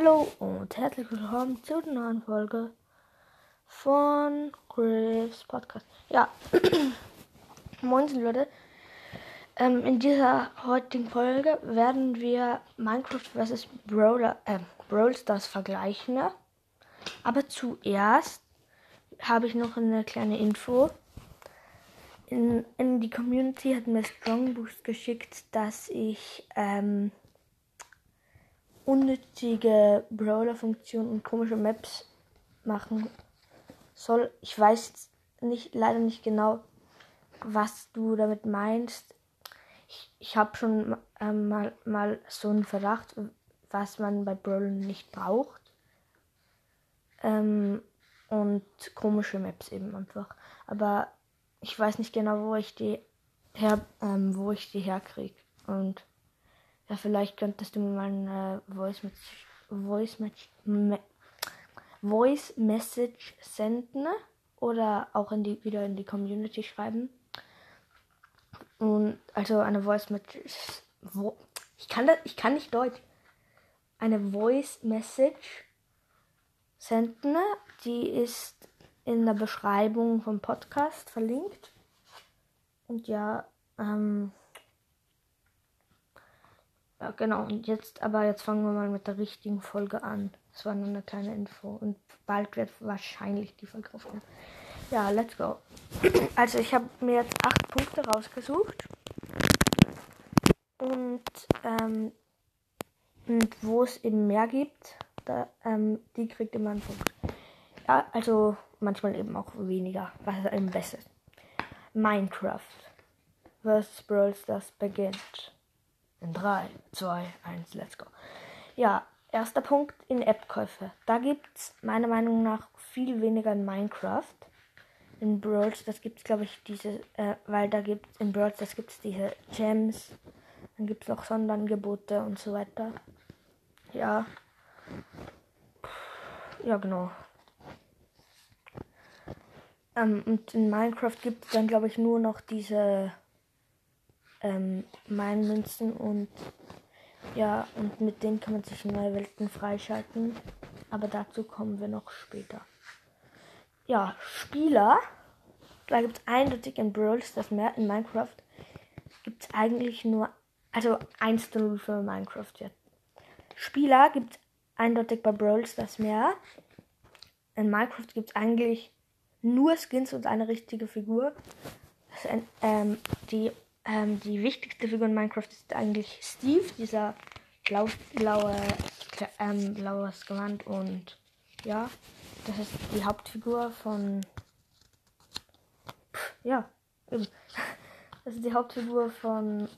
Hallo und herzlich willkommen zu der neuen Folge von Chris Podcast. Ja, moin Leute. Ähm, in dieser heutigen Folge werden wir Minecraft vs. Brawler, äh, Brawl Stars vergleichen. Ne? Aber zuerst habe ich noch eine kleine Info. In, in die Community hat mir Strong Boost geschickt, dass ich ähm, unnötige Brawler-Funktionen und komische Maps machen soll. Ich weiß nicht, leider nicht genau, was du damit meinst. Ich, ich habe schon ähm, mal, mal so einen Verdacht, was man bei Brawlern nicht braucht. Ähm, und komische Maps eben einfach. Aber ich weiß nicht genau, wo ich die her, ähm, wo ich die herkriege. Und ja, vielleicht könntest du mir mal eine Voice Message, Voice, Me Voice Message senden oder auch in die, wieder in die Community schreiben. Und also eine Voice Message. Wo, ich kann das, ich kann nicht Deutsch. Eine Voice Message senden, die ist in der Beschreibung vom Podcast verlinkt. Und ja, ähm, ja, genau. Und jetzt, aber jetzt fangen wir mal mit der richtigen Folge an. Das war nur eine kleine Info. Und bald wird wahrscheinlich die Folge aufkommen. Ja, let's go. Also ich habe mir jetzt acht Punkte rausgesucht. Und, ähm, und wo es eben mehr gibt, da, ähm, die kriegt immer einen Punkt. Ja, also manchmal eben auch weniger, was eben besser ist. Minecraft vs. Brawl Stars beginnt. In 3, 2, 1, let's go. Ja, erster Punkt in App-Käufe. Da gibt es meiner Meinung nach viel weniger in Minecraft. In Brawl das gibt es, glaube ich, diese, äh, weil da gibt es in Brawl das gibt es diese Gems, dann gibt es noch Sonderangebote und so weiter. Ja. Ja, genau. Ähm, und in Minecraft gibt es dann, glaube ich, nur noch diese ähm, Münzen und ja, und mit denen kann man sich neue Welten freischalten. Aber dazu kommen wir noch später. Ja, Spieler. Da gibt es eindeutig in Brawl das mehr. In Minecraft gibt es eigentlich nur, also 1 zu 0 für Minecraft jetzt. Spieler gibt es eindeutig bei Brawl das mehr. In Minecraft gibt es eigentlich nur Skins und eine richtige Figur. Ein, ähm, die ähm, die wichtigste Figur in Minecraft ist eigentlich Steve, dieser blau, blaue, ähm, blaues Gewand und ja, das ist die Hauptfigur von Pff, ja. Das ist die Hauptfigur von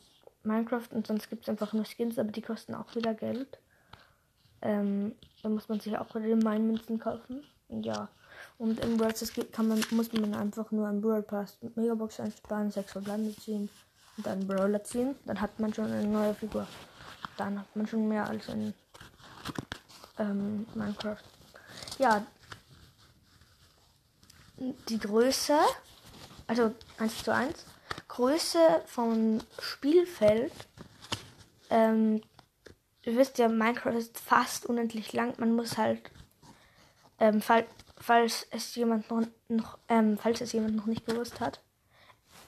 Minecraft und sonst gibt es einfach nur Skins, aber die kosten auch wieder Geld. Ähm, da muss man sich auch wieder Mine-Münzen kaufen. Ja. Und im Brawl kann man, muss man einfach nur einen Brawl Pass Megabox einsparen, 6 Verbleibende ziehen und dann Brawler ziehen, dann hat man schon eine neue Figur. Dann hat man schon mehr als in ähm, Minecraft. Ja, die Größe, also 1 zu 1, Größe vom Spielfeld. Ähm, ihr wisst ja, Minecraft ist fast unendlich lang. Man muss halt, ähm, fall, falls es jemand noch, noch ähm, falls es jemand noch nicht gewusst hat,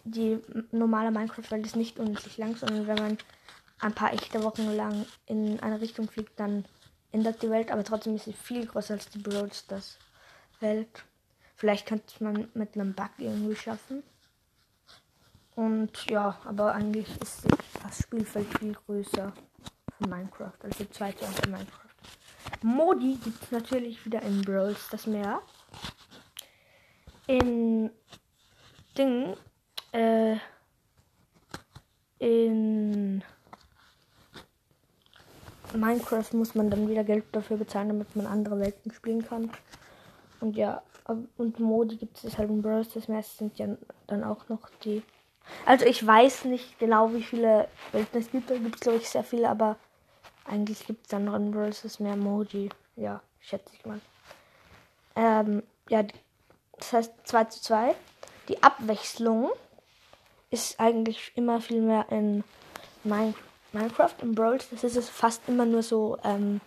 die normale Minecraft-Welt ist nicht unendlich lang, sondern wenn man ein paar echte Wochen lang in eine Richtung fliegt, dann ändert die Welt, aber trotzdem ist sie viel größer als die Brawl Stars Welt. Vielleicht könnte man mit einem Bug irgendwie schaffen. Und ja, aber eigentlich ist das Spielfeld viel größer für Minecraft, also zweite für Minecraft. Modi gibt es natürlich wieder in Brawl Stars mehr. In Ding äh, in Minecraft muss man dann wieder Geld dafür bezahlen, damit man andere Welten spielen kann. Und ja, und Modi gibt es halt in Brawl Das meiste sind ja dann auch noch die. Also ich weiß nicht genau, wie viele Welten es gibt. Da gibt es glaube ich sehr viele, aber eigentlich gibt es dann noch in Brawl mehr Modi. Ja, schätze ich mal. Ähm, ja, das heißt 2 zu 2. Die Abwechslung ist eigentlich immer viel mehr in Minecraft. Im Brawl das ist es fast immer nur so ähm,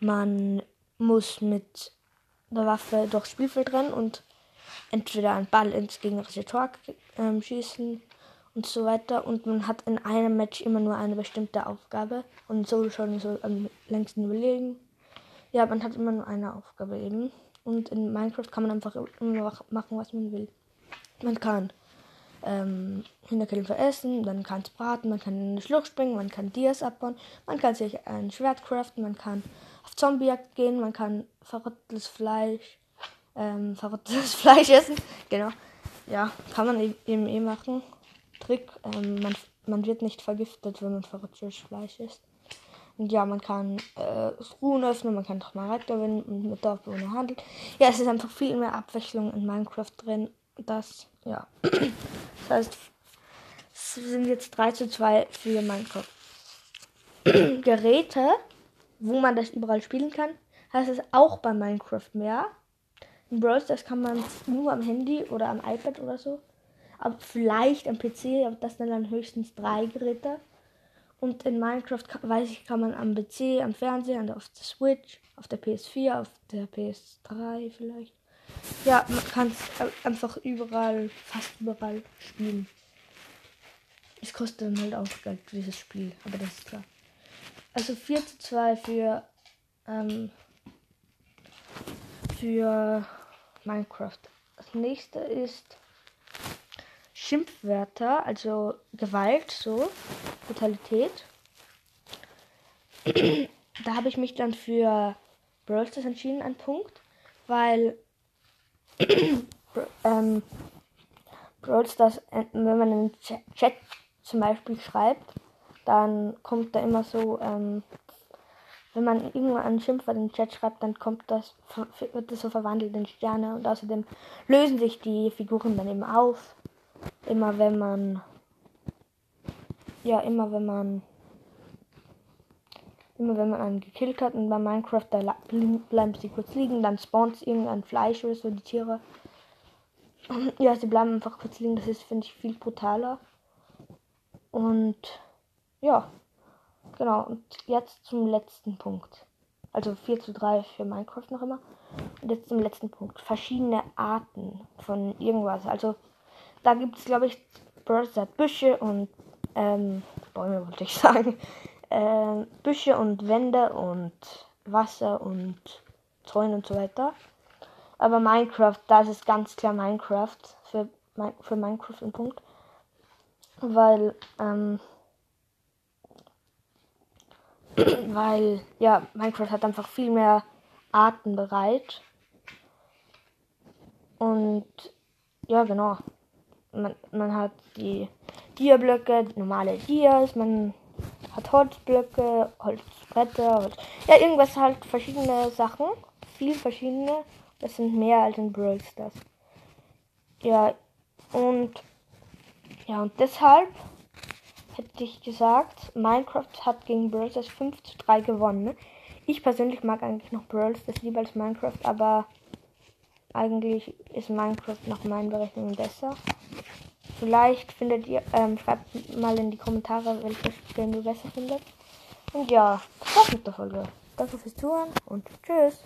man muss mit der Waffe durchs Spielfeld rennen und entweder einen Ball ins gegnerische Tor ähm, schießen und so weiter. Und man hat in einem Match immer nur eine bestimmte Aufgabe. Und so schon so am längsten überlegen. Ja, man hat immer nur eine Aufgabe eben. Und in Minecraft kann man einfach immer machen, was man will. Man kann ähm, Hinterkillen veressen, man kann es braten, man kann in eine Schlucht springen, man kann Dias abbauen, man kann sich ein Schwert craften, man kann auf Zombiejagd gehen, man kann verrottetes Fleisch, ähm, verrottetes Fleisch essen. Genau. Ja, kann man eben eh machen. Trick, ähm, man, man wird nicht vergiftet, wenn man verrottetes Fleisch isst. Und ja, man kann äh, Ruhen öffnen, man kann doch mal gewinnen und mit Dorfbewohnern handeln. Ja, es ist einfach viel mehr Abwechslung in Minecraft drin. Das, ja. Das heißt, es sind jetzt 3 zu 2 für Minecraft. Geräte, wo man das überall spielen kann, heißt es auch bei Minecraft mehr. In Brawl Stars kann man nur am Handy oder am iPad oder so. Aber vielleicht am PC, aber das sind dann höchstens drei Geräte. Und in Minecraft weiß ich, kann man am PC, am Fernseher, auf der Switch, auf der PS4, auf der PS3 vielleicht. Ja, man kann es einfach überall, fast überall spielen. Es kostet dann halt auch Geld, dieses Spiel, aber das ist klar. Also 4 zu 2 für, ähm, für Minecraft. Das nächste ist Schimpfwörter, also Gewalt, so, Brutalität. da habe ich mich dann für Brawl Stars entschieden, ein Punkt, weil ähm, Brawl Stars, äh, wenn man in den Chat zum Beispiel schreibt, dann kommt da immer so, ähm, wenn man irgendwann einen Schimpfwort in den Chat schreibt, dann kommt das, wird das so verwandelt in Sterne und außerdem lösen sich die Figuren dann eben auf. Immer wenn man, ja, immer wenn man, immer wenn man einen gekillt hat und bei Minecraft, da bleiben sie kurz liegen, dann spawnt irgendein Fleisch oder so, die Tiere. Ja, sie bleiben einfach kurz liegen, das ist, finde ich, viel brutaler. Und ja, genau. Und jetzt zum letzten Punkt. Also 4 zu 3 für Minecraft noch immer. Und jetzt zum letzten Punkt. Verschiedene Arten von irgendwas. Also da gibt es, glaube ich, Börse Büsche und ähm, Bäume wollte ich sagen. Ähm, Büsche und Wände und Wasser und Zäune und so weiter. Aber Minecraft, da ist ganz klar Minecraft für, für Minecraft ein Punkt. Weil, ähm, weil, ja, Minecraft hat einfach viel mehr Arten bereit. Und, ja, genau. Man, man hat die Dia-Blöcke, normale Dias, man hat Holzblöcke, Holzbretter, Holz, ja, irgendwas halt verschiedene Sachen. Viel verschiedene. Das sind mehr als in Brawl Stars. Ja, und ja, und deshalb hätte ich gesagt, Minecraft hat gegen Brawl Stars 5 zu 3 gewonnen. Ich persönlich mag eigentlich noch Brawl Stars lieber als Minecraft, aber eigentlich ist Minecraft nach meinen Berechnungen besser. Vielleicht findet ihr, ähm, schreibt mal in die Kommentare, welches Game du besser findet. Und ja, das war's mit der Folge. Danke fürs Zuhören und tschüss.